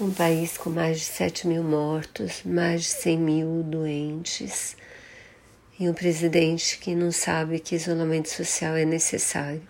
Um país com mais de 7 mil mortos, mais de 100 mil doentes e um presidente que não sabe que isolamento social é necessário.